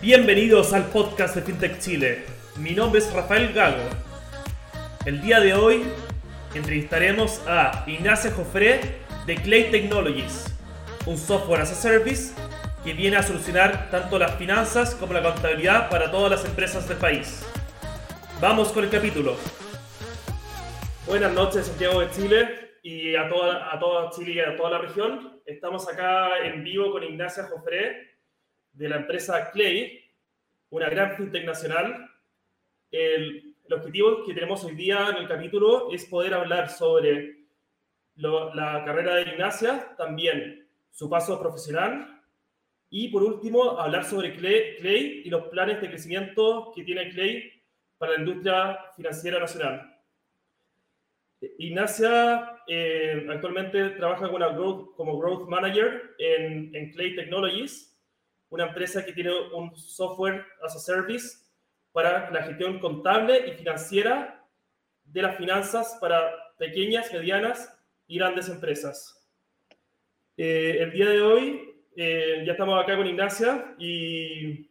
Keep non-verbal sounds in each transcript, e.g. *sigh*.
Bienvenidos al podcast de FinTech Chile. Mi nombre es Rafael Gago. El día de hoy entrevistaremos a Ignacia Jofré de Clay Technologies, un software as a service que viene a solucionar tanto las finanzas como la contabilidad para todas las empresas del país. Vamos con el capítulo. Buenas noches, Santiago de Chile y a toda, a toda Chile y a toda la región. Estamos acá en vivo con Ignacia Jofré de la empresa Clay, una gran fintech nacional. El, el, objetivo que tenemos hoy día en el capítulo es poder hablar sobre lo, la carrera de Ignacia, también su paso profesional y por último hablar sobre Clay, Clay y los planes de crecimiento que tiene Clay para la industria financiera nacional. Ignacia eh, actualmente trabaja como growth, como growth Manager en, en Clay Technologies una empresa que tiene un software as a service para la gestión contable y financiera de las finanzas para pequeñas, medianas y grandes empresas. Eh, el día de hoy eh, ya estamos acá con Ignacia y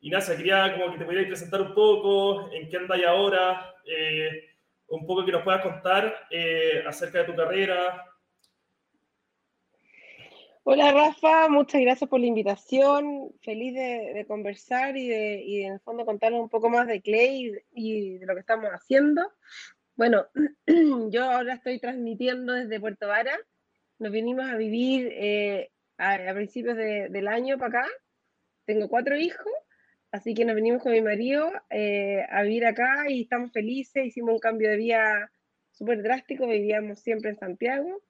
Ignacia, quería como que te pudieras presentar un poco en qué andas ahora, eh, un poco que nos puedas contar eh, acerca de tu carrera, Hola Rafa, muchas gracias por la invitación. Feliz de, conversar y de, y en el fondo contarles un poco más de Clay y de lo que estamos haciendo. Bueno, *clears throat* yo ahora estoy transmitiendo desde Puerto Vara. Nos vinimos a vivir eh, a, principios de, del año para acá. Tengo cuatro hijos, así que nos vinimos con mi marido eh, a vivir acá y estamos felices. Hicimos un cambio de vida súper drástico, vivíamos siempre en Santiago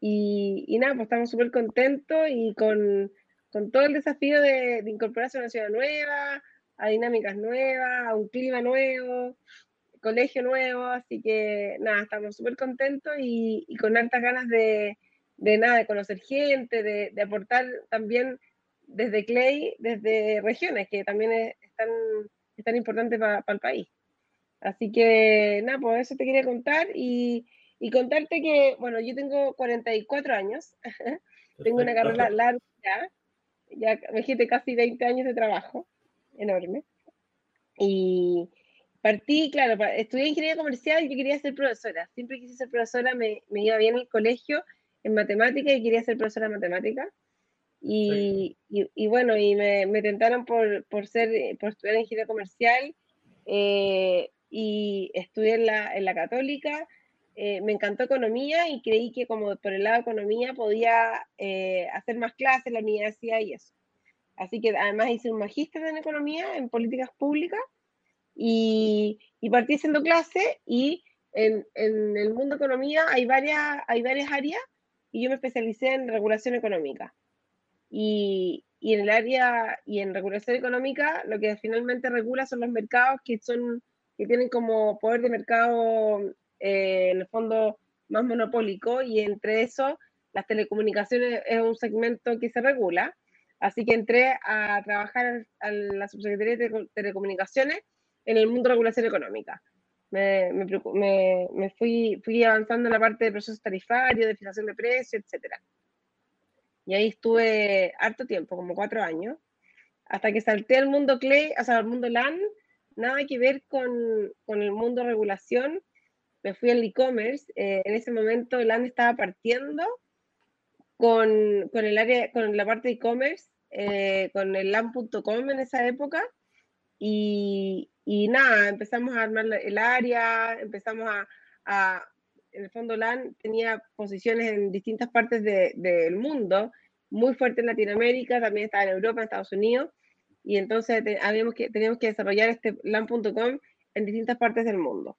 y, y nada, pues estamos súper contentos y con, todo el desafío de, de, incorporarse a una ciudad nueva, a dinámicas nuevas, a un clima nuevo, colegio nuevo, así que nada, estamos súper contentos y, con altas ganas de, de, nada, de conocer gente, de, de aportar también desde Clay, desde regiones, que también es, es tan, es tan importante para pa el país. Así que nada, pues eso te quería contar y, y contarte que, bueno, yo tengo 44 años, *laughs* tengo una carrera larga, ya, me dijiste casi 20 años de trabajo, enorme. Y partí, claro, estudié ingeniería comercial y yo quería ser profesora. Siempre quise ser profesora, me, me iba bien en el colegio en matemática y quería ser profesora de matemática. Y, y, bueno, y me, me tentaron por, por, ser, por estudiar ingeniería comercial eh, y estudié en la, en la católica eh, me encantó economía y creí que como por el lado de economía podía eh, hacer más clases en la universidad y eso. Así que además hice un magíster en economía, en políticas públicas, y, y partí haciendo clases y en, en, el mundo de economía hay varias, hay varias áreas y yo me especialicé en regulación económica. Y, y en el área y en regulación económica lo que finalmente regula son los mercados que son que tienen como poder de mercado eh, en el fondo más monopólico y entre eso las telecomunicaciones es un segmento que se regula. Así que entré a trabajar a la Subsecretaría de Telecomunicaciones en el mundo de regulación económica. Me, me, me, me fui, fui, avanzando en la parte de procesos tarifarios, de fijación de precios, etc. Y ahí estuve harto tiempo, como cuatro años, hasta que salté al mundo CLE, o sea, al mundo LAN, nada que ver con, con el mundo regulación, me fui al e-commerce. Eh, en ese momento el AND estaba partiendo con, con, el área, con la parte de e-commerce, eh, con el LAN.com en esa época. Y, y, nada, empezamos a armar el área, empezamos a, a en el fondo LAN tenía posiciones en distintas partes de, del mundo, muy fuerte en Latinoamérica, también estaba en Europa, en Estados Unidos, y entonces te, habíamos que, teníamos que desarrollar este LAN.com en distintas partes del mundo.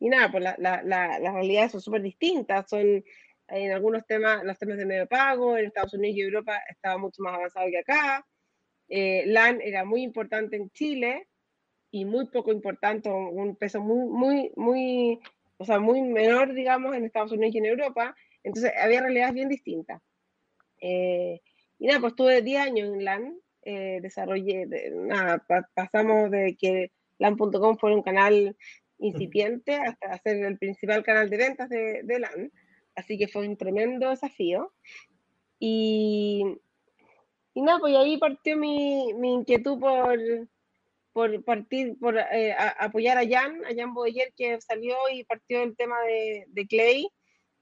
Y nada, pues la, la, la, las realidades son súper distintas, son en algunos temas, los temas de medio pago, en Estados Unidos y Europa estaba mucho más avanzado que acá. Eh, LAN era muy importante en Chile y muy poco importante, un peso muy, muy, muy, o sea, muy menor, digamos, en Estados Unidos y en Europa. Entonces había realidades bien distintas. Eh, y nada, pues tuve 10 años en LAN, eh, desarrollé, de, nada, pa pasamos de que LAN.com fue un canal incipiente hasta ser el principal canal de ventas de, de LAN. Así que fue un tremendo desafío. Y, y nada, pues ahí partió mi, mi inquietud por, por partir, por eh, apoyar a Jan, a Jan Boyer, que salió y partió el tema de, de Clay.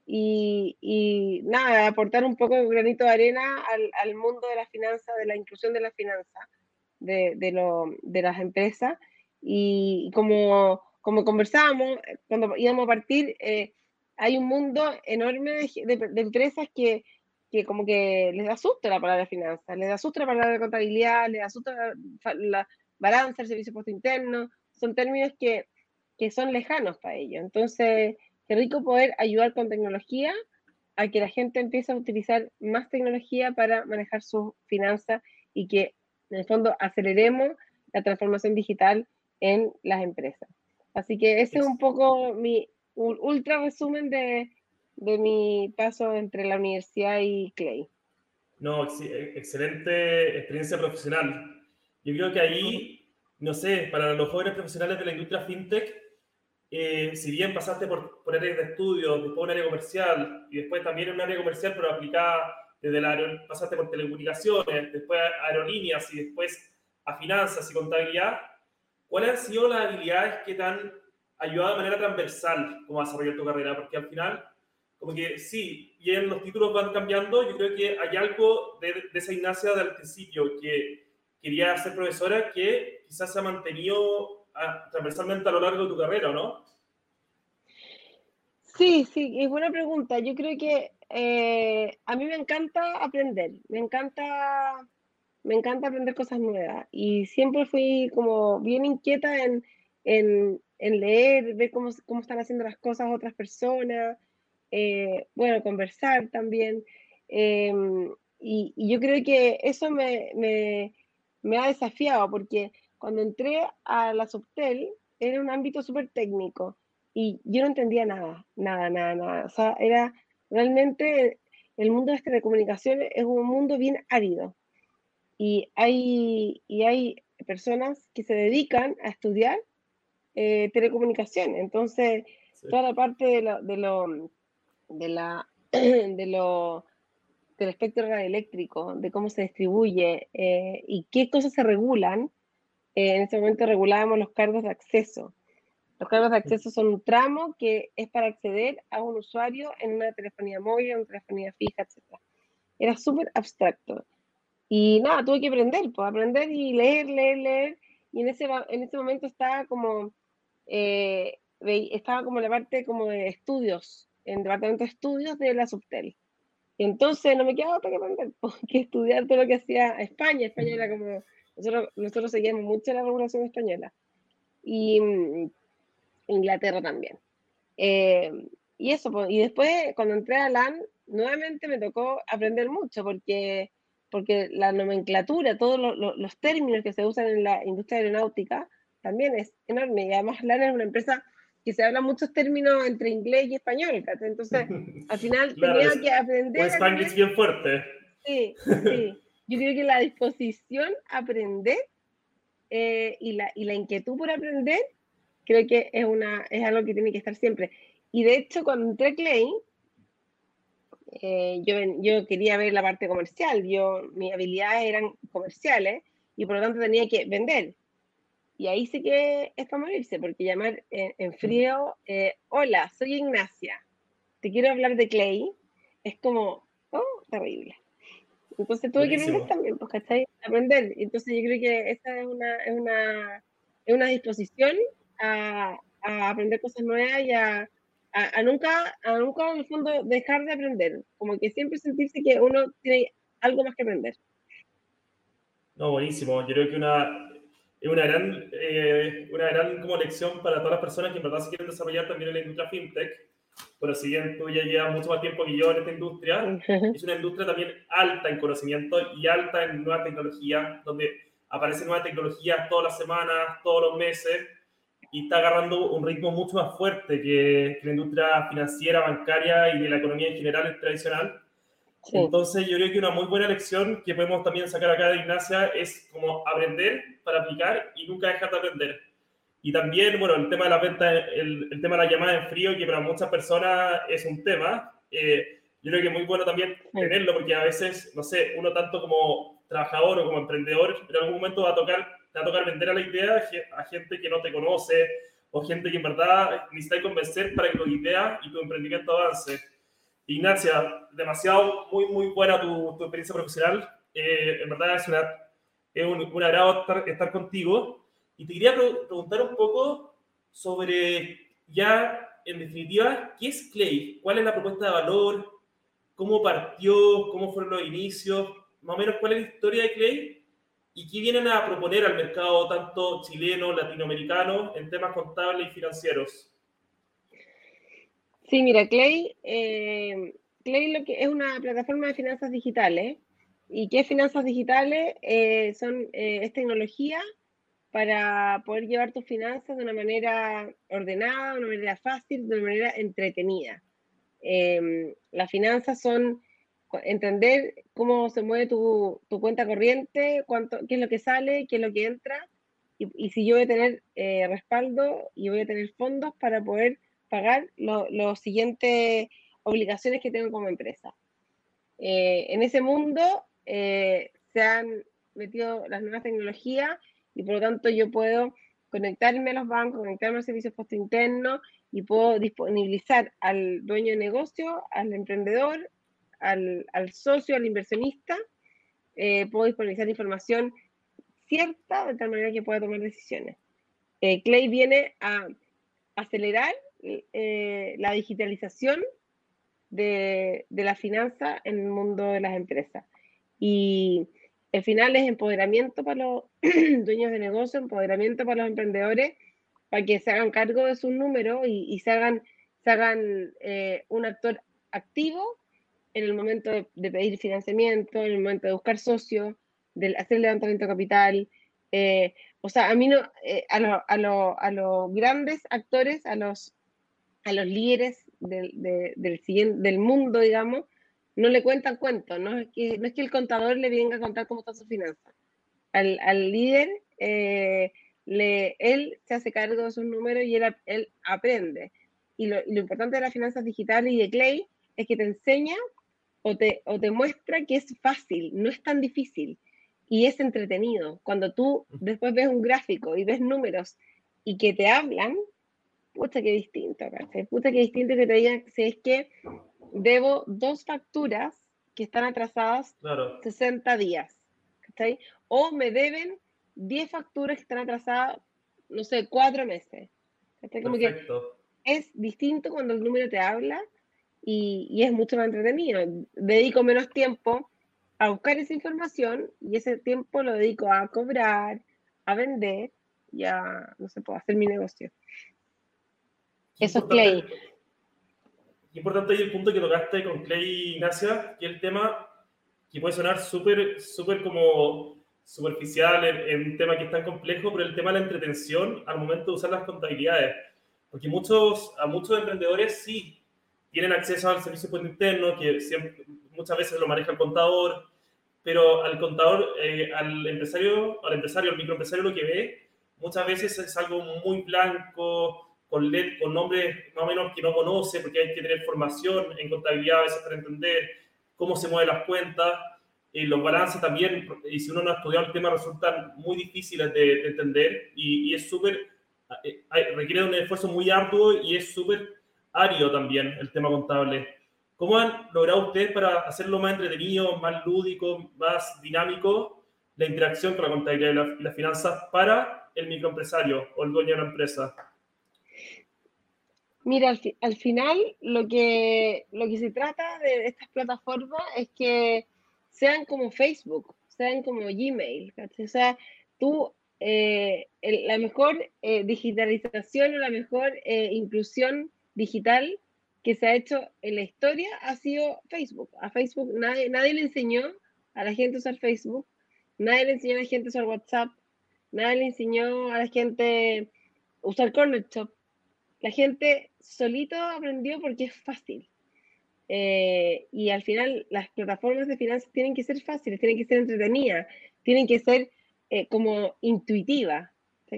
Y, y, nada, aportar un poco de granito de arena al, al, mundo de la finanza, de la inclusión de la finanza, de, de, lo, de las empresas. Y como, como conversábamos, cuando íbamos a partir, eh, hay un mundo enorme de, de, empresas que, que, como que les asusta la palabra finanza, les asusta la palabra contabilidad, les asusta la, la balanza, el servicio puesto interno, son términos que, que son lejanos para ellos. Entonces, qué rico poder ayudar con tecnología a que la gente empiece a utilizar más tecnología para manejar sus finanzas y que en el fondo aceleremos la transformación digital en las empresas. Así que ese es un poco mi ultra resumen de, de mi paso entre la universidad y Clay. No, excelente experiencia profesional. Yo creo que ahí, no sé, para los jóvenes profesionales de la industria fintech, eh, si bien pasaste por, por áreas de estudio, después un área comercial y después también en un área comercial, pero aplicada desde la pasaste por telecomunicaciones, después a aerolíneas y después a finanzas y contabilidad, ¿cuáles han sido las habilidades que te han ayudado de manera transversal como a desarrollar tu carrera? Porque al final, como que sí, bien los títulos van cambiando, yo creo que hay algo de, de esa Ignacia del principio que quería ser profesora que quizás se ha mantenido ah, transversalmente a lo largo de tu carrera, ¿no? Sí, sí, es buena pregunta. Yo creo que eh, a mí me encanta aprender, me encanta, me encanta aprender cosas nuevas y siempre fui como bien inquieta en, en, en leer, ver cómo, cómo, están haciendo las cosas otras personas, eh, bueno, conversar también. Eh, y, y, yo creo que eso me, me, me ha desafiado porque cuando entré a la Subtel era un ámbito súper técnico y yo no entendía nada, nada, nada, nada. O sea, era realmente el mundo de las telecomunicaciones es un mundo bien árido y hay, y hay personas que se dedican a estudiar eh, telecomunicaciones. Entonces, sí. toda la parte de lo, de lo, de la, *clears throat* de lo del espectro radioeléctrico, de cómo se distribuye eh, y qué cosas se regulan. Eh, en ese momento regulábamos los cargos de acceso. Los cargos de acceso son un tramo que es para acceder a un usuario en una telefonía móvil, en una telefonía fija, etc. Era súper abstracto. Y nada, tuve que aprender, pues aprender y leer, leer, leer. Y en ese, en ese momento estaba como, eh, estaba como la parte como de estudios, en el departamento de estudios de la Subtel. Entonces no me quedaba otra que aprender, *laughs* que estudiar todo lo que hacía España. España era como, nosotros, nosotros seguíamos mucho la regulación española. Y mm, Inglaterra también. Eh, y eso, y después cuando entré a LAN, nuevamente me tocó aprender mucho porque, porque la nomenclatura, todos lo, lo, los términos que se usan en la industria aeronáutica también es enorme. Y además LAN es una empresa que se habla muchos términos entre inglés y español, entonces al final *laughs* claro, tenía es, que aprender. Un Spanglish bien fuerte. Sí, sí. Yo creo que la disposición a aprender eh, y, la, y la inquietud por aprender, creo que es, una, es algo que tiene que estar siempre. Y de hecho, cuando entré a Clay, eh, yo, yo quería ver la parte comercial, yo, mis habilidades eran comerciales y por lo tanto tenía que vender. Y ahí sí que es para morirse, porque llamar en, en frío, eh, hola, soy Ignacia, te quiero hablar de Clay, es como, oh, terrible. Entonces tuve Buenísimo. que aprender también, pues, ¿cachai? Aprender. Entonces yo creo que esa es una, es una, es una disposición a, a, aprender cosas nuevas y a, a, a, nunca, a nunca en el fondo dejar de aprender. Como que siempre sentirse que uno tiene algo más que aprender. No, buenísimo. Yo creo que una, es una gran, eh, una gran como lección para todas las personas que en verdad se quieren desarrollar también en la industria fintech. Pero si bien tú ya llevas mucho más tiempo que yo en esta industria, uh -huh. es una industria también alta en conocimiento y alta en nuevas tecnologías, donde aparecen nuevas tecnologías todas las semanas, todos los meses, y está agarrando un ritmo mucho más fuerte que, que la industria financiera, bancaria y de la economía en general tradicional. Sí. Entonces, yo creo que una muy buena lección que podemos también sacar acá de Ignacia es como aprender para aplicar y nunca dejar de aprender. Y también, bueno, el tema de la venta, el, el tema de la llamada en frío, que para muchas personas es un tema, eh, yo creo que es muy bueno también sí. tenerlo, porque a veces, no sé, uno tanto como trabajador o como emprendedor, en algún momento va a tocar, te va a tocar vender a la idea a gente que no te conoce o gente que en verdad necesita convencer para que tu idea y tu emprendimiento avance. Ignacia, demasiado, muy, muy buena tu, tu experiencia profesional. Eh, en verdad es, una, es un, un, agrado estar, estar, contigo. Y te quería preguntar un poco sobre, ya en definitiva, ¿qué es Clay? ¿Cuál es la propuesta de valor? ¿Cómo partió? ¿Cómo fueron los inicios? Más o menos, ¿cuál es la historia de Clay? ¿Y qué vienen a proponer al mercado tanto chileno, latinoamericano, en temas contables y financieros? Sí, mira, Clay, eh, Clay lo que es una plataforma de finanzas digitales. ¿Y qué finanzas digitales? Eh, son, eh, es tecnología para poder llevar tus finanzas de una manera ordenada, de una manera fácil, de una manera entretenida. Em, las finanzas son entender cómo se mueve tu, tu, cuenta corriente, cuánto, qué es lo que sale, qué es lo que entra, y, y si yo voy a tener respaldo y voy a tener fondos para poder pagar las siguientes obligaciones que tengo como empresa. Eh, en ese mundo eh, se han metido las nuevas tecnologías y por lo tanto yo puedo conectarme a los bancos, conectarme al servicio post interno y puedo disponibilizar al dueño de negocio, al emprendedor, al, al socio, al inversionista, eh, puedo disponibilizar información cierta de tal manera que pueda tomar decisiones. Clay viene a acelerar eh, la digitalización de, de, la finanza en el mundo de las empresas. Y el final es empoderamiento para los *clears throat* dueños de negocio, empoderamiento para los emprendedores, para que se hagan cargo de sus números y, se hagan, se hagan eh, un actor activo en el momento de, pedir financiamiento, en el momento de buscar socios, de hacer levantamiento de capital. Eh, o sea, a mí no, a, lo, a, lo, a los grandes actores, a los a los líderes del, del, del mundo, digamos, no le cuentan cuentos, no es, que, no es que el contador le venga a contar cómo está su finanza. Al, al líder, eh, le, él se hace cargo de sus números y él, él aprende. Y lo, y lo, importante de las finanzas digitales y de Clay es que te enseña o te, o te muestra que es fácil, no es tan difícil y es entretenido. Cuando tú después ves un gráfico y ves números y que te hablan, pucha, qué distinto, ¿cachai? Pucha, qué distinto que te digan si es que debo dos facturas que están atrasadas 60 días, ¿cachai? O me deben 10 facturas que están atrasadas, no sé, 4 meses. ¿cachai? Como que es distinto cuando el número te habla y, y es mucho más entretenido. Dedico menos tiempo a buscar esa información y ese tiempo lo dedico a cobrar, a vender y a, no sé, puedo hacer mi negocio. Eso es Clay. Importante ahí el punto que tocaste con Clay Ignacia, que el tema que puede sonar súper, súper como superficial en, un tema que es tan complejo, pero el tema de la entretención al momento de usar las contabilidades. Porque muchos, a muchos emprendedores sí tienen acceso al servicio de interno, que siempre, muchas veces lo maneja el contador, pero al contador, eh, al empresario, al empresario, al microempresario lo que ve, muchas veces es algo muy blanco, con, con nombres más o menos que no conoce, porque hay que tener formación en contabilidad a veces para entender cómo se mueven las cuentas. y los balances también, y si uno no ha estudiado el tema, resultan muy difíciles de, entender y, es súper, eh, requiere un esfuerzo muy arduo y es súper árido también el tema contable. ¿Cómo han logrado ustedes para hacerlo más entretenido, más lúdico, más dinámico la interacción con la contabilidad y las finanzas para el microempresario o el dueño de la empresa? Mira, al, al, final lo que, lo que se trata de estas plataformas es que sean como Facebook, sean como Gmail, O sea, tú, eh, la mejor eh, digitalización o la mejor eh, inclusión digital que se ha hecho en la historia ha sido Facebook. A Facebook nadie, nadie le enseñó a la gente usar Facebook, nadie le enseñó a la gente usar WhatsApp, nadie le enseñó a la gente usar Corner la gente solito aprendió porque es fácil. Eh, y al final las plataformas de finanzas tienen que ser fáciles, tienen que ser entretenidas, tienen que ser eh, como intuitivas.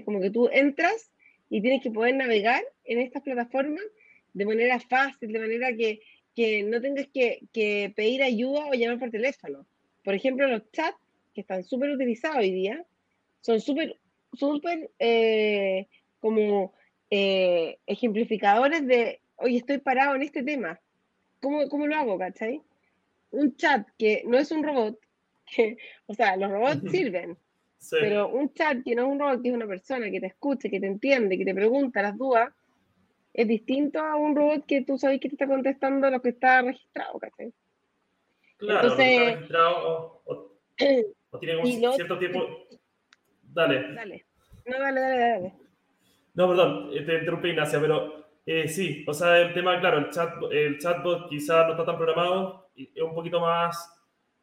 como que tú entras y tienes que poder navegar en estas plataformas de manera fácil, de manera que, que no tengas que, que, pedir ayuda o llamar por teléfono. Por ejemplo, los chats que están súper utilizados hoy día, son súper, súper eh, como eh, ejemplificadores de, oye, estoy parado en este tema. ¿Cómo, ¿Cómo, lo hago, cachai? Un chat que no es un robot, *laughs* que, o sea, los robots sirven, pero un chat que no es un robot, que es una persona que te escucha, que te entiende, que te pregunta las dudas, es distinto a un robot que tú sabes que te está contestando lo que está registrado, ¿cachai? Claro, Entonces, está registrado o, *clears throat* tiene un cierto tiempo. Dale. Dale. No, dale, dale, dale. No, perdón, eh, te interrumpí, Ignacia, pero eh, sí, o sea, el tema, claro, el, chat, el chatbot quizás no está tan programado, es un poquito más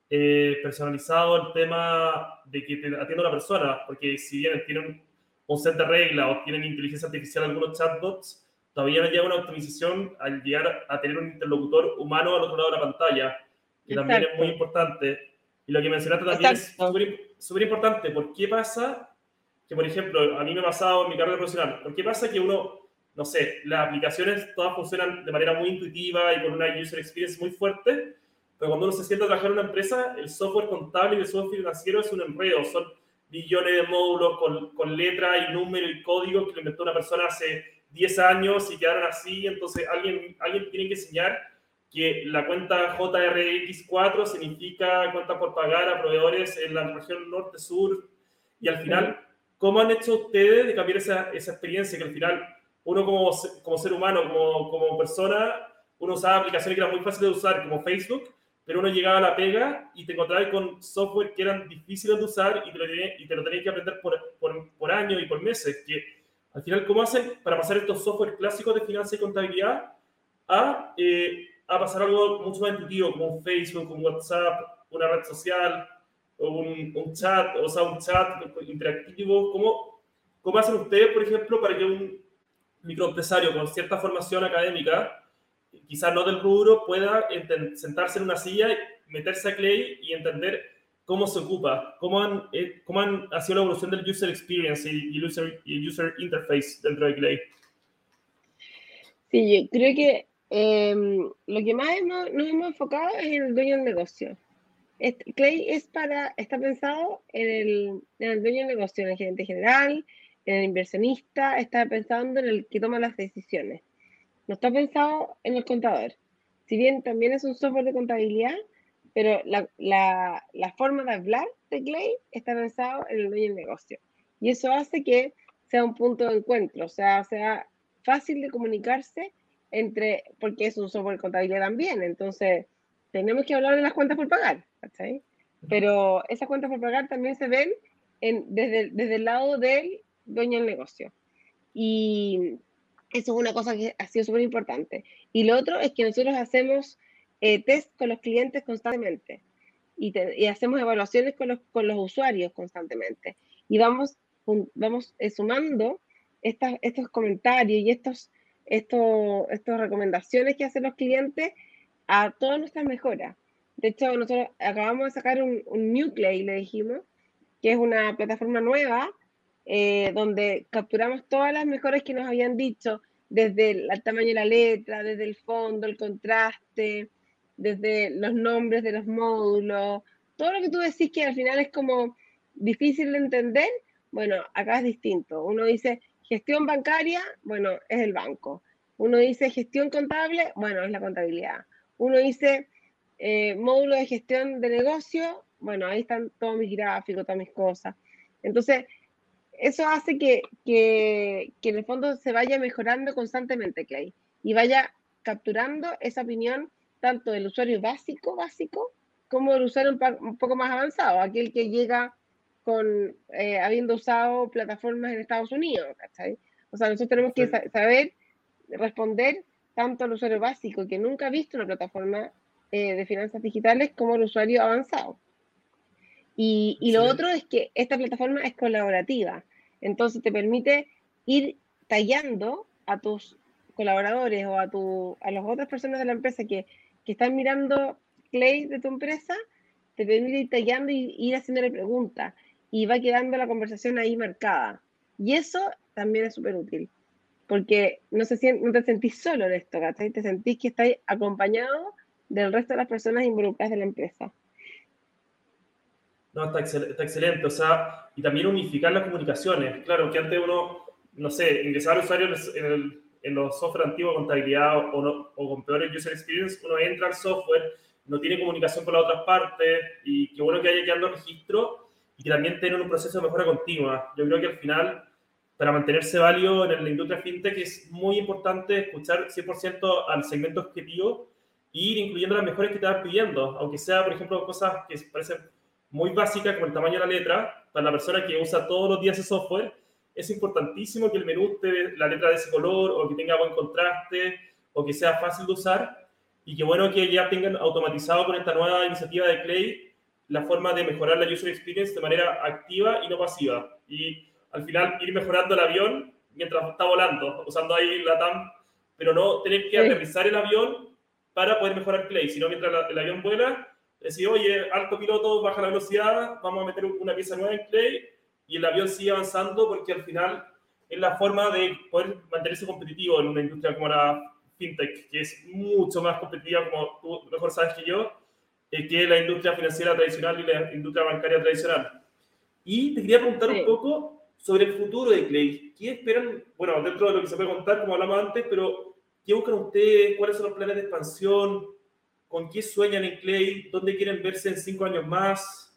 eh, personalizado el tema de que te atienda una persona, porque si bien tienen un set de reglas o tienen inteligencia artificial algunos chatbots, todavía no llega una optimización al llegar a tener un interlocutor humano al otro lado de la pantalla, que también es muy importante. Y lo que mencionaste también es súper importante. ¿Por qué pasa que, por ejemplo, a mí me ha pasado en mi carrera profesional? ¿Por qué pasa que uno, no sé, las aplicaciones todas funcionan de manera muy intuitiva y con una user experience muy fuerte, pero cuando uno se sienta a trabajar en una empresa, el software contable y el software financiero es un enredo. Son billones de módulos con, con letra y número y código que lo inventó una persona hace 10 años y quedaron así. Entonces, alguien, alguien tiene que enseñar que la cuenta JRX4 significa cuenta por pagar a proveedores en la región norte-sur. Y al final, ¿cómo han hecho ustedes de cambiar esa, esa experiencia? Que al final, uno como, como ser humano, como, como persona, uno usaba aplicaciones que eran muy fáciles de usar, como Facebook, pero uno llegaba a la pega y te encontrabas con software que eran difíciles de usar y te lo, y te lo tenías que aprender por, por, por años y por meses. Que al final, ¿cómo hacen para pasar estos software clásicos de finanzas y contabilidad a, eh, a pasar algo mucho más intuitivo, como Facebook, un WhatsApp, una red social, un, chat, o sea, un chat interactivo? ¿Cómo, ¿Cómo hacen ustedes, por ejemplo, para que un microempresario con cierta formación académica quizás no del rubro, pueda sentarse en una silla, meterse a Clay y entender cómo se ocupa, cómo, han, eh, cómo han, ha sido la evolución del user experience y, el user, user interface dentro de Clay. Sí, yo creo que em, lo que más nos hemos enfocado es el dueño del negocio. Clay es para, está pensado en el, en el dueño del negocio, en el gerente general, en el inversionista, está pensando en el que toma las decisiones no está pensado en el contador. Si bien también es un software de contabilidad, pero la, la, la forma de hablar de Clay está pensado en el dueño del negocio. Y eso hace que sea un punto de encuentro, o sea, sea fácil de comunicarse entre, porque es un software de contabilidad también, entonces tenemos que hablar de las cuentas por pagar, ¿cachai? Pero esas cuentas por pagar también se ven en, desde, desde el lado del dueño del negocio. Y eso es una cosa que ha sido súper importante. Y lo otro es que nosotros hacemos eh, test con los clientes constantemente y, hacemos evaluaciones con los, con los, usuarios constantemente. Y vamos, vamos eh, sumando estas, estos comentarios y estos, estos, estas recomendaciones que hacen los clientes a todas nuestras mejoras. De hecho, nosotros acabamos de sacar un, un New le dijimos, que es una plataforma nueva eh, donde capturamos todas las mejoras que nos habían dicho, desde el, tamaño de la letra, desde el fondo, el contraste, desde los nombres de los módulos, todo lo que tú decís que al final es como difícil de entender, bueno, acá es distinto. Uno dice gestión bancaria, bueno, es el banco. Uno dice gestión contable, bueno, es la contabilidad. Uno dice eh, módulo de gestión de negocio, bueno, ahí están todos mis gráficos, todas mis cosas. Entonces, eso hace que, que, que, en el fondo se vaya mejorando constantemente, Clay, y vaya capturando esa opinión tanto del usuario básico, básico, como del usuario un, poco más avanzado, aquel que llega con, eh, habiendo usado plataformas en Estados Unidos, ¿cachai? O sea, nosotros tenemos que saber responder tanto al usuario básico que nunca ha visto una plataforma eh, de finanzas digitales como al usuario avanzado. Y, y lo otro es que esta plataforma es colaborativa. Entonces te permite ir tallando a tus colaboradores o a, tu, a las otras personas de la empresa que, que están mirando Clay de tu empresa, te permite ir tallando y ir haciéndole preguntas y va quedando la conversación ahí marcada. Y eso también es súper útil, porque no, se, no te sentís solo en esto, ¿cachai? Te sentís que estás acompañado del resto de las personas involucradas de la empresa. No, está, está, excelente. O sea, y también unificar las comunicaciones. Claro, que antes uno, no sé, ingresar al usuario en, el, en los software antiguos, contabilidad o, o, con peores user experience, uno entra al software, no tiene comunicación con las otras partes y qué bueno que haya quedando registro y que también tengan un proceso de mejora continua. Yo creo que al final, para mantenerse válido en la industria fintech, es muy importante escuchar 100% al segmento objetivo e ir incluyendo las mejores que te van pidiendo, aunque sea, por ejemplo, cosas que parecen muy básicas como el tamaño de la letra, para la persona que usa todos los días ese software, es importantísimo que el menú esté la letra de ese color o que tenga buen contraste o que sea fácil de usar y que bueno que ya tengan automatizado con esta nueva iniciativa de Clay la forma de mejorar la user experience de manera activa y no pasiva. Y al final ir mejorando el avión mientras está volando, usando ahí la TAM, pero no tener que aterrizar el avión para poder mejorar Clay, sino mientras el avión vuela, decir, oye, alto piloto, baja la velocidad, vamos a meter una pieza nueva en Clay y el avión sigue avanzando porque al final es la forma de poder mantenerse competitivo en una industria como la fintech, que es mucho más competitiva, como tú mejor sabes que yo, eh, que la industria financiera tradicional y la industria bancaria tradicional. Y te quería preguntar un poco sobre el futuro de Clay. ¿Qué esperan? Bueno, dentro de lo que se puede contar, como hablamos antes, pero ¿qué buscan ustedes? ¿Cuáles son los planes de expansión? ¿Con qué sueñan en Clay? ¿Dónde quieren verse en cinco años más?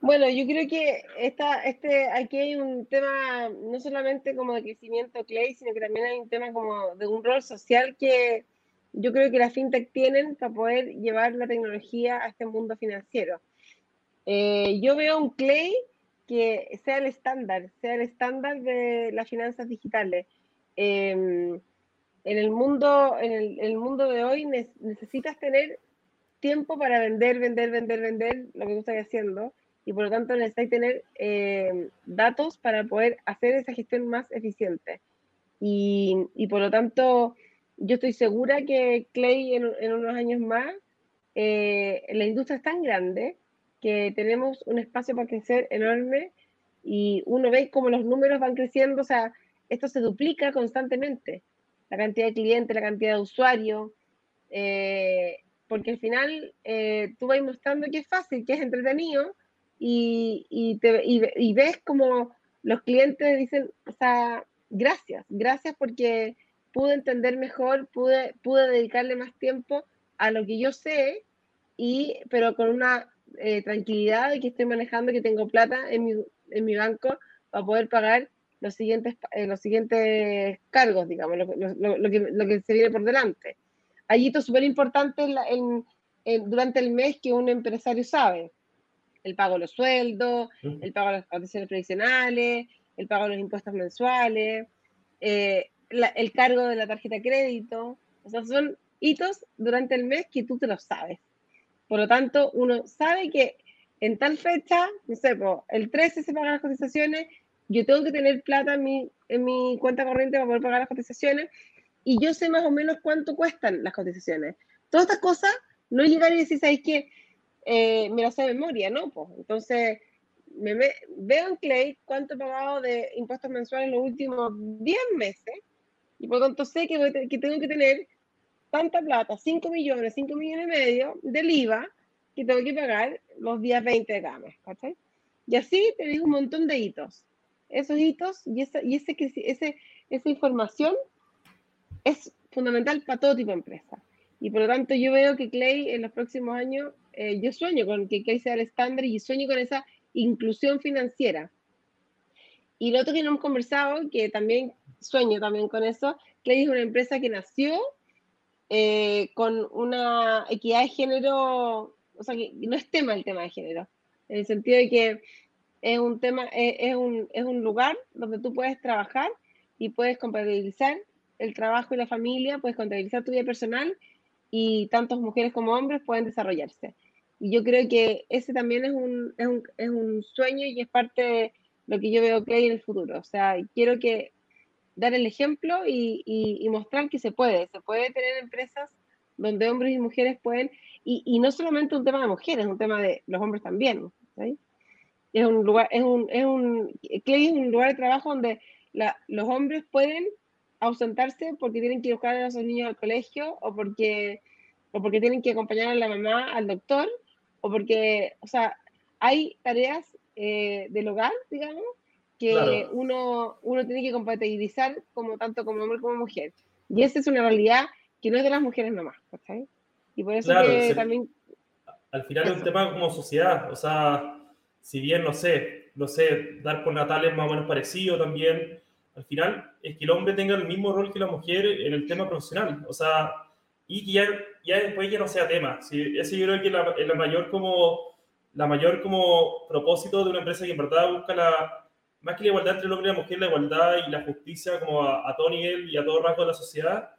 Bueno, yo creo que esta, este, aquí hay un tema no solamente como de crecimiento Clay, sino que también hay un tema como de un rol social que yo creo que las fintech tienen para poder llevar la tecnología a este mundo financiero. Eh, yo veo un Clay que sea el estándar, sea el estándar de las finanzas digitales. Em, en el mundo, en el, mundo de hoy necesitas tener tiempo para vender, vender, vender, vender lo que tú estás haciendo y por lo tanto necesitáis tener eh, datos para poder hacer esa gestión más eficiente. Y, por lo tanto, yo estoy segura que Clay en, en unos años más, eh, la industria es tan grande que tenemos un espacio para crecer enorme y uno ve cómo los números van creciendo, o sea, esto se duplica constantemente, la cantidad de clientes, la cantidad de usuarios, eh, porque al final tú vas mostrando que es fácil, que es entretenido, y, y, te, y, ves como los clientes dicen, o sea, gracias, gracias porque pude entender mejor, pude, pude dedicarle más tiempo a lo que yo sé, y, pero con una eh, tranquilidad de que estoy manejando, que tengo plata en mi, en mi banco para poder pagar los siguientes, eh, los siguientes cargos, digamos, lo, lo, lo, que, lo que se viene por delante. Allí es súper importante en, en, durante el mes que un empresario sabe el pago de los sueldos, el pago de las condiciones previsionales, el pago de los impuestos mensuales, eh, el cargo de la tarjeta de crédito. O sea, son hitos durante el mes que tú te los sabes. Por lo tanto, uno sabe que en tal fecha, no sé, el 13 se pagan las cotizaciones, yo tengo que tener plata en mi, en mi cuenta corriente para poder pagar las cotizaciones y yo sé más o menos cuánto cuestan las cotizaciones. Todas estas cosas, no llegar y decir, ¿sabes qué? eh, me lo sé de memoria, ¿no? Pues, entonces, me, veo en Clay cuánto he pagado de impuestos mensuales en los últimos 10 meses y por lo tanto sé que, que tengo que tener tanta plata, 5 millones, 5 millones y medio del IVA que tengo que pagar los días 20 de cada mes, ¿cachai? Y así te digo un montón de hitos. Esos hitos y, esa, y ese, ese, esa información es fundamental para todo tipo de empresa. Y por lo tanto yo veo que Clay en los próximos años eh, yo sueño con que Clay sea el estándar y sueño con esa inclusión financiera. Y lo otro que no hemos conversado, que también sueño también con eso, Clay es una empresa que nació eh, con una equidad de género, o sea, que no es tema el tema de género, en el sentido de que es un tema, es, es, un, es un lugar donde tú puedes trabajar y puedes compatibilizar el trabajo y la familia, puedes compatibilizar tu vida personal y tantas mujeres como hombres pueden desarrollarse. Y yo creo que ese también es un, es un, es un sueño y es parte de lo que yo veo que hay en el futuro. O sea, quiero que dar el ejemplo y, mostrar que se puede. Se puede tener empresas donde hombres y mujeres pueden, y, no solamente un tema de mujeres, es un tema de los hombres también. Es un lugar, es un, es un, es un lugar de trabajo donde los hombres pueden ausentarse porque tienen que buscar a sus niños al colegio o porque, o porque tienen que acompañar a la mamá al doctor o porque, o sea, hay tareas eh, del hogar, digamos, que uno, uno tiene que compatibilizar como tanto como hombre como mujer. Y esa es una realidad que no es de las mujeres nomás, ¿cachai? Y por eso que también... Al final es un tema como sociedad, o sea, si bien, no sé, no sé, dar por natal es más o menos parecido también, al final es que el hombre tenga el mismo rol que la mujer en el tema profesional, o sea, y que ya, ya después ya no sea tema. Sí, ese yo creo que es la, mayor como la mayor como propósito de una empresa que en verdad busca la, más que la igualdad entre el hombre y la mujer, la igualdad y la justicia como a, a todo nivel y a todo rasgo de la sociedad,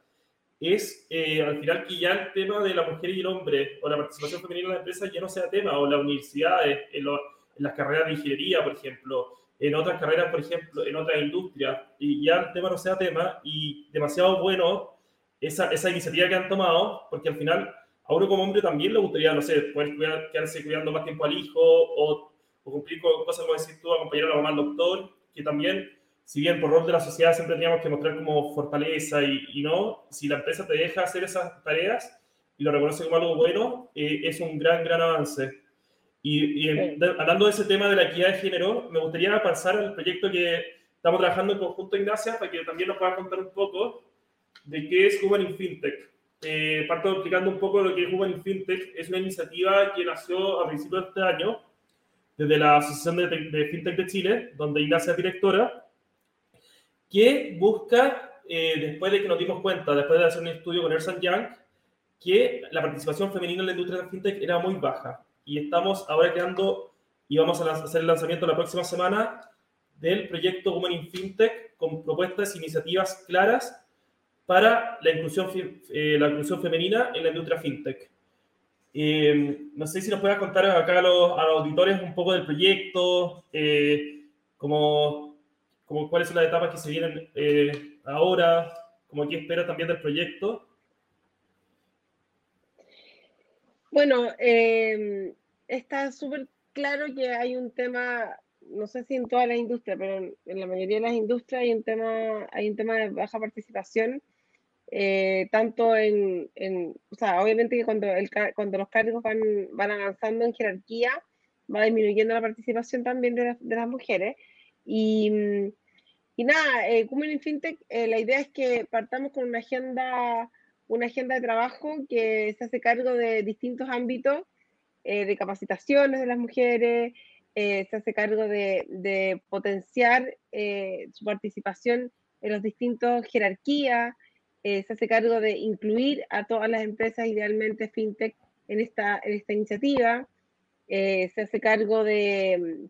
es eh, al final que ya el tema de la mujer y el hombre o la participación femenina en la empresa ya no sea tema, o la universidades, en, en las carreras de ingeniería, por ejemplo, en otras carreras, por ejemplo, en otras industrias, y ya el tema no sea tema, y demasiado bueno esa, esa iniciativa que han tomado, porque al final a uno como hombre también le gustaría, no sé, poder quedarse cuidando más tiempo al hijo, o, o cumplir con cosas como decir tú, acompañar a la mamá al doctor, que también si bien por rol de la sociedad siempre teníamos que mostrar como fortaleza y, no, si la empresa te deja hacer esas tareas y lo reconoce como algo bueno, eh, es un gran, gran avance. Y, hablando de ese tema de la equidad de género, me gustaría pasar al proyecto que estamos trabajando en conjunto, Ignacia, para que también nos puedas contar un poco de qué es Human in Fintech. Eh, parto explicando un poco lo que es Human in Fintech. Es una iniciativa que nació a principios de este año desde la Asociación de, Fintech de Chile, donde Ignacia es directora, que busca, eh, después de que nos dimos cuenta, después de hacer un estudio con Ernst Young, que la participación femenina en la industria de fintech era muy baja. Y estamos ahora creando y vamos a hacer el lanzamiento la próxima semana del proyecto Women in Fintech con propuestas e iniciativas claras para la inclusión, eh, la inclusión femenina en la industria fintech. Eh, no sé si nos puedas contar acá a los, a los auditores un poco del proyecto, como como cuáles son las etapas que se vienen eh, ahora, como qué espera también del proyecto. Bueno, em, está súper claro que hay un tema, no sé si en toda la industria, pero en, la mayoría de las industrias hay un tema, hay un tema de baja participación, eh, tanto en, o sea, obviamente que cuando, el, cuando los cargos van, van avanzando en jerarquía, va disminuyendo la participación también de, de las mujeres, y, y nada, eh, en FinTech, eh, la idea es que partamos con una agenda, una agenda de trabajo que se hace cargo de distintos ámbitos eh, de capacitaciones de las mujeres, eh, se hace cargo de, de potenciar su participación en los distintos jerarquías, se hace cargo de incluir a todas las empresas, idealmente FinTech, en esta, en esta iniciativa, se hace cargo de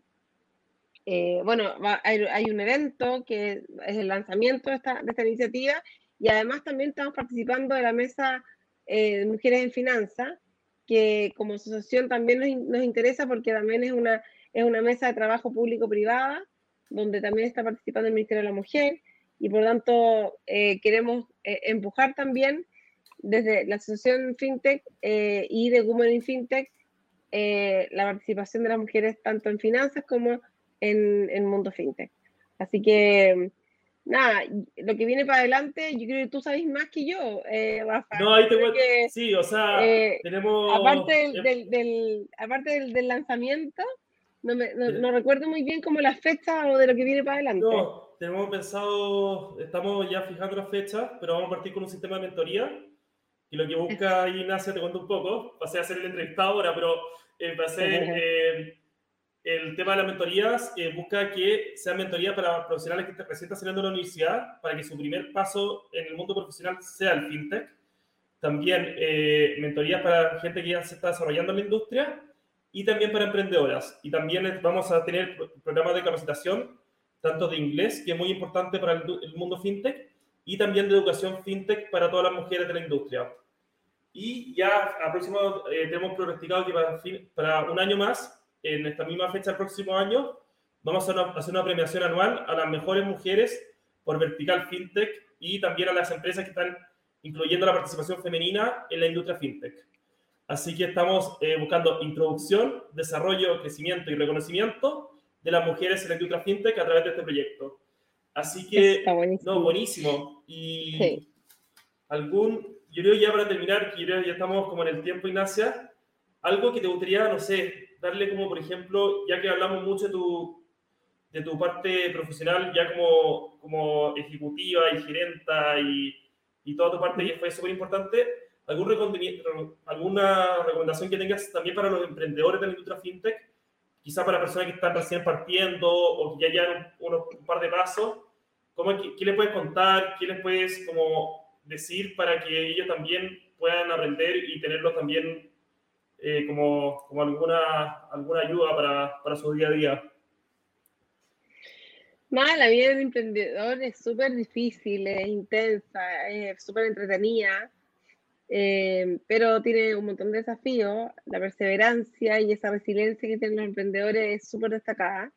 eh, bueno, hay, un evento que es el lanzamiento de esta, iniciativa y además también estamos participando de la mesa eh, de mujeres en finanzas, que como asociación también nos, interesa porque también es una, es una mesa de trabajo público-privada, donde también está participando el Ministerio de la Mujer y por tanto eh, queremos empujar también desde la asociación FinTech y de Women in FinTech la participación de las mujeres tanto en finanzas como en el mundo fintech. Así que, nada, lo que viene para adelante, yo creo que tú sabes más que yo, eh, No, ahí te voy que, Sí, o sea, eh, tenemos... Aparte del, del, aparte del, lanzamiento, no, me, no, recuerdo muy bien como la fecha o de lo que viene para adelante. No, tenemos pensado, estamos ya fijando las fechas, pero vamos a partir con un sistema de mentoría. Y lo que busca Ignacia, te cuento un poco, pasé a ser el entrevistado ahora, pero eh, a ser *laughs* el tema de las mentorías eh, busca que sean mentorías para profesionales que recién están saliendo de la universidad, para que su primer paso en el mundo profesional sea el fintech. También eh, mentorías para gente que ya se está desarrollando en la industria y también para emprendedoras. Y también vamos a tener programas de capacitación, tanto de inglés, que es muy importante para el, mundo fintech, y también de educación fintech para todas las mujeres de la industria. Y ya a próximo eh, tenemos pronosticado que para, para un año más en esta misma fecha el próximo año, vamos a hacer una premiación anual a las mejores mujeres por vertical fintech y también a las empresas que están incluyendo la participación femenina en la industria fintech. Así que estamos eh, buscando introducción, desarrollo, crecimiento y reconocimiento de las mujeres en la industria fintech a través de este proyecto. Así que, buenísimo. no, buenísimo. Y algún, yo creo ya para terminar, que ya estamos como en el tiempo, Ignacia, algo que te gustaría, no sé, darle como, por ejemplo, ya que hablamos mucho de tu, de tu parte profesional, ya como, como ejecutiva y gerenta y, y toda tu parte, que fue súper importante, ¿algún ¿alguna recomendación que tengas también para los emprendedores de la industria fintech? Quizá para personas que están recién partiendo o que ya llevan un par de pasos. ¿Cómo, qué, ¿Qué les puedes contar? ¿Qué les puedes como decir para que ellos también puedan aprender y tenerlo también eh, como, como, alguna, alguna ayuda para, para su día a día? Nada, la vida de emprendedor es súper difícil, es intensa, es súper entretenida, eh, pero tiene un montón de desafíos. La perseverancia y esa resiliencia que tienen los emprendedores es súper destacada.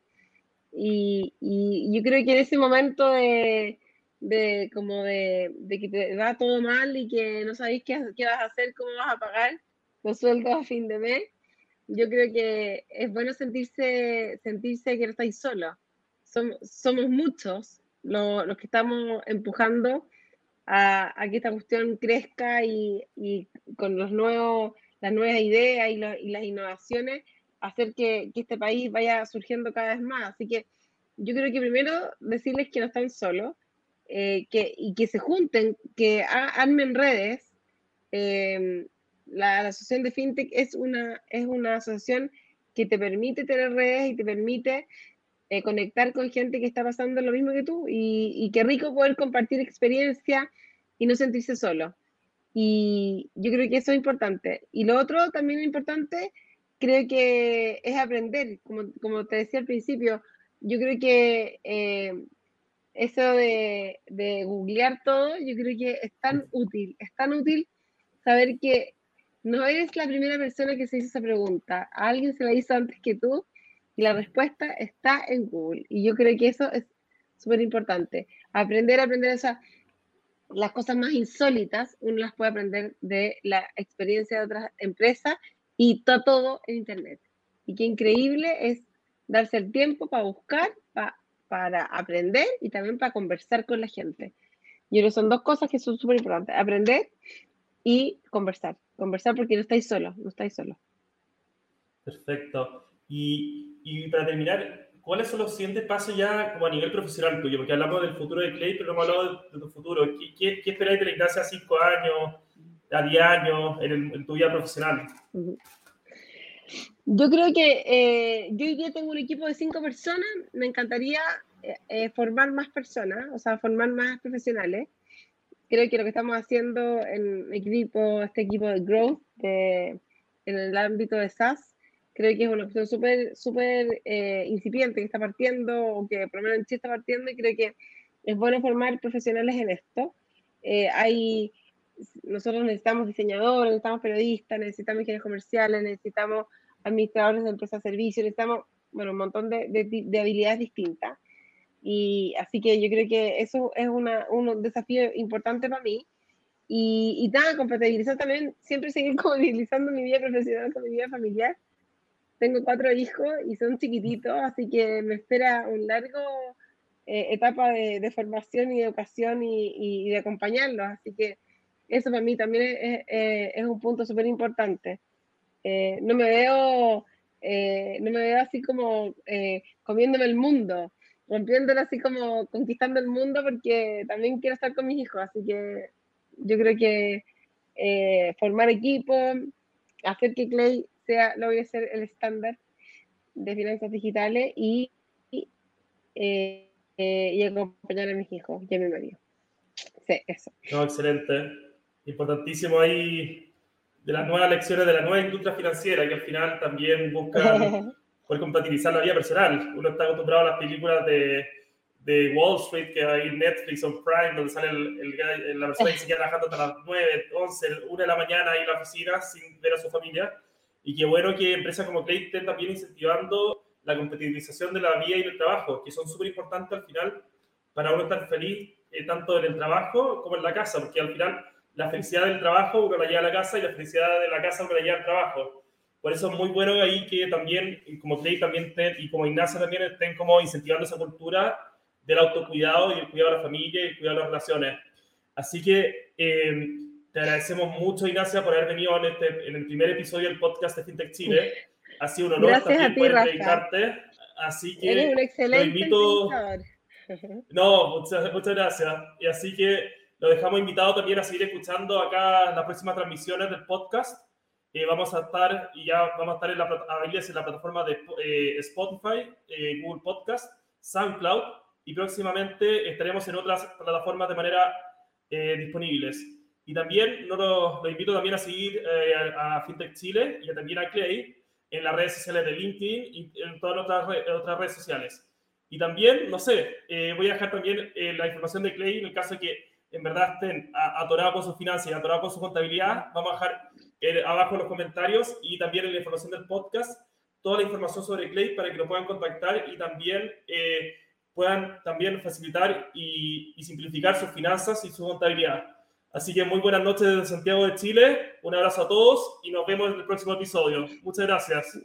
Y, y, yo creo que en ese momento de, de como de, de, que te va todo mal y que no sabéis qué, qué, vas a hacer, cómo vas a pagar los sueldos a fin de mes, yo creo que es bueno sentirse, sentirse que no estáis solos. Somos, somos muchos los, los, que estamos empujando a, a, que esta cuestión crezca y, y con los nuevos, las nuevas ideas y, lo, y las innovaciones hacer que, que, este país vaya surgiendo cada vez más. Así que yo creo que primero decirles que no están solos, eh, que, y que se junten, que armen redes. Eh, la, la, asociación de FinTech es una, es una asociación que te permite tener redes y te permite eh, conectar con gente que está pasando lo mismo que tú y, y qué rico poder compartir experiencia y no sentirse solo. Y yo creo que eso es importante. Y lo otro también importante, creo que es aprender, como, como te decía al principio, yo creo que eh, eso de, de, googlear todo, yo creo que es tan útil, es tan útil saber que no eres la primera persona que se hizo esa pregunta, alguien se la hizo antes que tú y la respuesta está en Google. Y yo creo que eso es súper importante. Aprender, aprender, o sea, las cosas más insólitas, uno las puede aprender de la experiencia de otras empresas y está todo en Internet. Y qué increíble es darse el tiempo para buscar, para para aprender y también para conversar con la gente. Yo creo que son dos cosas que son súper importantes, aprender y conversar. Conversar porque no estáis solos, no estáis solos. Perfecto. Y, y, para terminar, ¿cuáles son los siguientes pasos ya como a nivel profesional tuyo? Porque hablamos del futuro de Clay, pero no hemos hablado de, tu futuro. ¿Qué, qué, qué esperáis de la iglesia a cinco años, a diez años, en, el, en tu vida profesional? Yo creo que eh, yo hoy día tengo un equipo de cinco personas, me encantaría eh, eh, formar más personas, o sea, formar más profesionales. Creo que lo que estamos haciendo en equipo, este equipo de Growth, de, en el ámbito de SaaS, creo que es una opción súper, súper eh, incipiente que está partiendo, o que por lo menos en Chile está partiendo, y creo que es bueno formar profesionales en esto. hay, nosotros necesitamos diseñadores, necesitamos periodistas, necesitamos ingenieros comerciales, necesitamos administradores de empresas de servicios, necesitamos, bueno, un montón de, de, de, habilidades distintas. Y así que yo creo que eso es una, un desafío importante para mí. Y, y nada, compatibilizar también, siempre seguir *laughs* compatibilizando mi vida profesional con mi vida familiar. Tengo cuatro hijos y son chiquititos, así que me espera un largo eh, etapa de, formación y de educación y, de acompañarlos. Así que eso para mí también es, es un punto súper importante. Eh, no me veo, eh, no me veo así como eh, comiéndome el mundo, rompiéndolo así como conquistando el mundo porque también quiero estar con mis hijos, así que yo creo que eh, formar equipo, hacer que Clay sea, lo voy a ser el estándar de finanzas digitales y, y, y acompañar a mis hijos y a mi marido. Sí, eso. No, excelente. Importantísimo ahí de las nuevas lecciones de la nueva industria financiera, que al final también buscan *laughs* poder compatibilizar la vida personal. Uno está acostumbrado a las películas de, de Wall Street, que hay Netflix o Prime, donde sale el, el, la persona que se queda trabajando hasta las 9, 11, 1 de la mañana ahí en la oficina sin ver a su familia. Y qué bueno que empresas como Clay estén también incentivando la compatibilización de la vida y del trabajo, que son súper importantes al final para uno estar feliz eh, tanto en el trabajo como en la casa, porque al final la felicidad del trabajo uno la lleva a la casa y la felicidad de la casa uno la lleva al trabajo. Por eso es muy bueno ahí que también, como Clay también estén, y como Ignacia también estén como incentivando esa cultura del autocuidado y el cuidado de la familia y el cuidado de las relaciones. Así que, eh, te agradecemos mucho, Ignacia, por haber venido en, este, en el primer episodio del podcast de FinTech Chile. Ha sido un honor Gracias también a ti, poder Rafa. entrevistarte. Así que Eres un lo excelente invito. *laughs* No, muchas, muchas gracias. Y así que lo dejamos invitado también a seguir escuchando acá las próximas transmisiones del podcast. Eh, vamos a estar y ya vamos a estar en la, en la plataforma de eh, Spotify, eh, Google Podcast, SoundCloud y próximamente estaremos en otras plataformas de manera eh, disponibles. Y también no lo, lo invito también a seguir eh, a, a FinTech Chile y también a Clay en las redes sociales de LinkedIn y en todas otras, re- otras redes sociales. Y también, no sé, eh, voy a dejar también eh, la información de Clay en el caso de que en verdad estén atorados con sus finanzas y atorados con su contabilidad. Vamos a dejar eh, abajo en los comentarios y también en la información del podcast toda la información sobre Clay para que lo puedan contactar y también eh, puedan también facilitar y, y simplificar sus finanzas y su contabilidad. Así que muy buenas noches desde Santiago de Chile, un abrazo a todos y nos vemos en el próximo episodio. Muchas gracias.